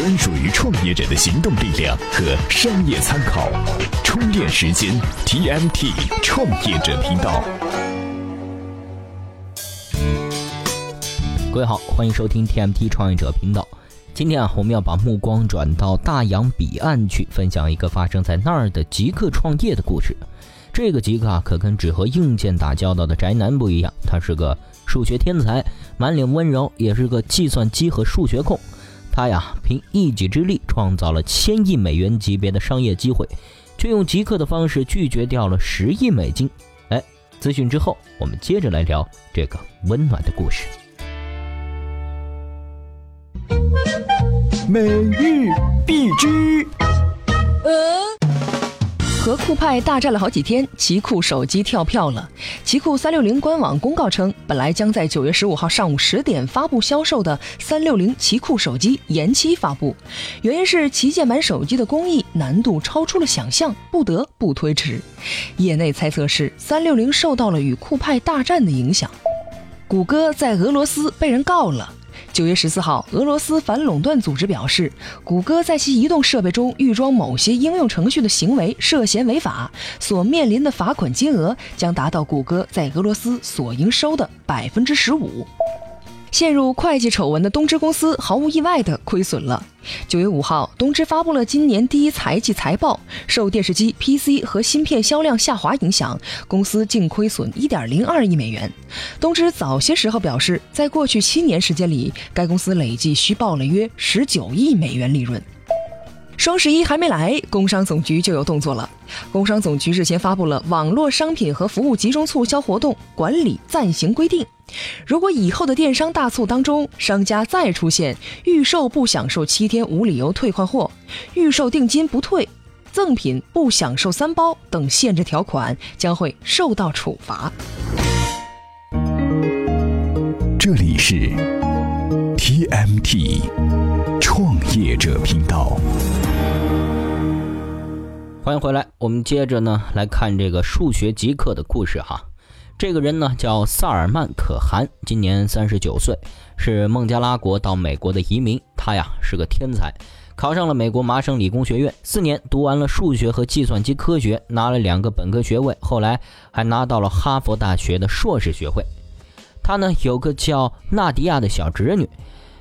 专属于创业者的行动力量和商业参考。充电时间 TMT 创业者频道。各位好，欢迎收听 TMT 创业者频道。今天啊，我们要把目光转到大洋彼岸去，分享一个发生在那儿的极客创业的故事。这个极客啊，可跟只和硬件打交道的宅男不一样，他是个数学天才，满脸温柔，也是个计算机和数学控。他呀，凭一己之力创造了千亿美元级别的商业机会，却用极客的方式拒绝掉了十亿美金。哎，资讯之后，我们接着来聊这个温暖的故事。每日必知。和酷派大战了好几天，奇酷手机跳票了。奇酷三六零官网公告称，本来将在九月十五号上午十点发布销售的三六零奇酷手机延期发布，原因是旗舰版手机的工艺难度超出了想象，不得不推迟。业内猜测是三六零受到了与酷派大战的影响。谷歌在俄罗斯被人告了。九月十四号，俄罗斯反垄断组织表示，谷歌在其移动设备中预装某些应用程序的行为涉嫌违法，所面临的罚款金额将达到谷歌在俄罗斯所营收的百分之十五。陷入会计丑闻的东芝公司毫无意外地亏损了。九月五号，东芝发布了今年第一财季财报，受电视机、PC 和芯片销量下滑影响，公司净亏损一点零二亿美元。东芝早些时候表示，在过去七年时间里，该公司累计虚报了约十九亿美元利润。双十一还没来，工商总局就有动作了。工商总局日前发布了网络商品和服务集中促销活动管理暂行规定。如果以后的电商大促当中，商家再出现预售不享受七天无理由退换货、预售定金不退、赠品不享受三包等限制条款，将会受到处罚。这里是 TMT 创业者频道。欢迎回来，我们接着呢来看这个数学极客的故事哈。这个人呢叫萨尔曼·可汗，今年三十九岁，是孟加拉国到美国的移民。他呀是个天才，考上了美国麻省理工学院，四年读完了数学和计算机科学，拿了两个本科学位，后来还拿到了哈佛大学的硕士学位。他呢有个叫纳迪亚的小侄女，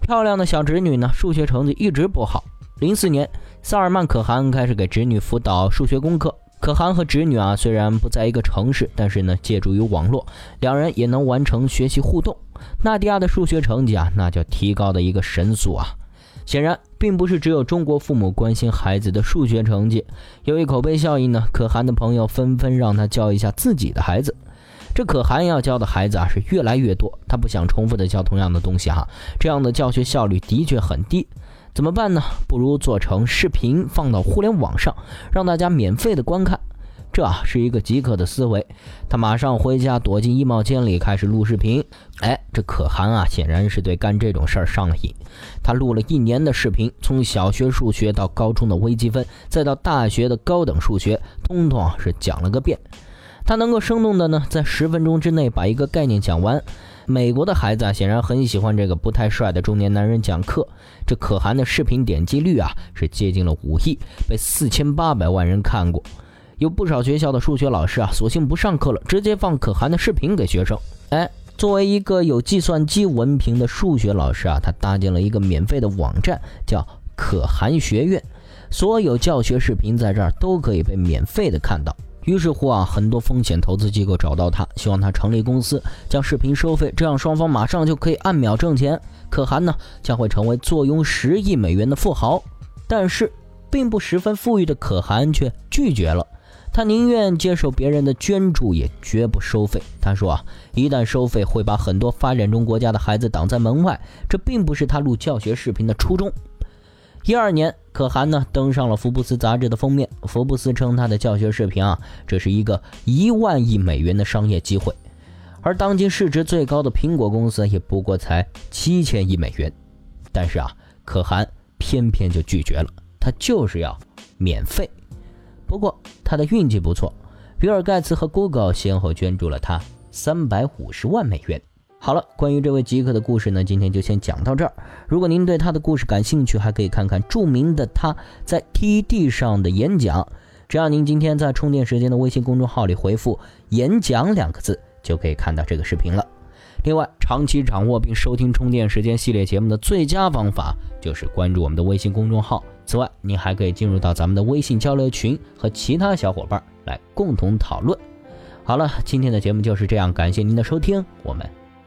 漂亮的小侄女呢数学成绩一直不好。零四年，萨尔曼·可汗开始给侄女辅导数学功课。可汗和侄女啊，虽然不在一个城市，但是呢，借助于网络，两人也能完成学习互动。纳迪亚的数学成绩啊，那叫提高的一个神速啊！显然，并不是只有中国父母关心孩子的数学成绩。由于口碑效应呢，可汗的朋友纷纷让他教一下自己的孩子。这可汗要教的孩子啊，是越来越多。他不想重复的教同样的东西哈，这样的教学效率的确很低。怎么办呢？不如做成视频放到互联网上，让大家免费的观看。这是一个极客的思维。他马上回家躲进衣帽间里开始录视频。哎，这可汗啊，显然是对干这种事儿上了瘾。他录了一年的视频，从小学数学到高中的微积分，再到大学的高等数学，通通是讲了个遍。他能够生动的呢，在十分钟之内把一个概念讲完。美国的孩子啊，显然很喜欢这个不太帅的中年男人讲课。这可汗的视频点击率啊，是接近了五亿，被四千八百万人看过。有不少学校的数学老师啊，索性不上课了，直接放可汗的视频给学生。哎，作为一个有计算机文凭的数学老师啊，他搭建了一个免费的网站，叫可汗学院，所有教学视频在这儿都可以被免费的看到。于是乎啊，很多风险投资机构找到他，希望他成立公司，将视频收费，这样双方马上就可以按秒挣钱。可汗呢，将会成为坐拥十亿美元的富豪。但是，并不十分富裕的可汗却拒绝了，他宁愿接受别人的捐助，也绝不收费。他说啊，一旦收费，会把很多发展中国家的孩子挡在门外，这并不是他录教学视频的初衷。一二年，可汗呢登上了福布斯杂志的封面。福布斯称他的教学视频啊，这是一个一万亿美元的商业机会。而当今市值最高的苹果公司也不过才七千亿美元。但是啊，可汗偏偏就拒绝了，他就是要免费。不过他的运气不错，比尔盖茨和 Google 先后捐助了他三百五十万美元。好了，关于这位极客的故事呢，今天就先讲到这儿。如果您对他的故事感兴趣，还可以看看著名的他在 TED 上的演讲。只要您今天在充电时间的微信公众号里回复“演讲”两个字，就可以看到这个视频了。另外，长期掌握并收听充电时间系列节目的最佳方法就是关注我们的微信公众号。此外，您还可以进入到咱们的微信交流群，和其他小伙伴来共同讨论。好了，今天的节目就是这样，感谢您的收听，我们。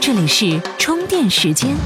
这里是充电时间。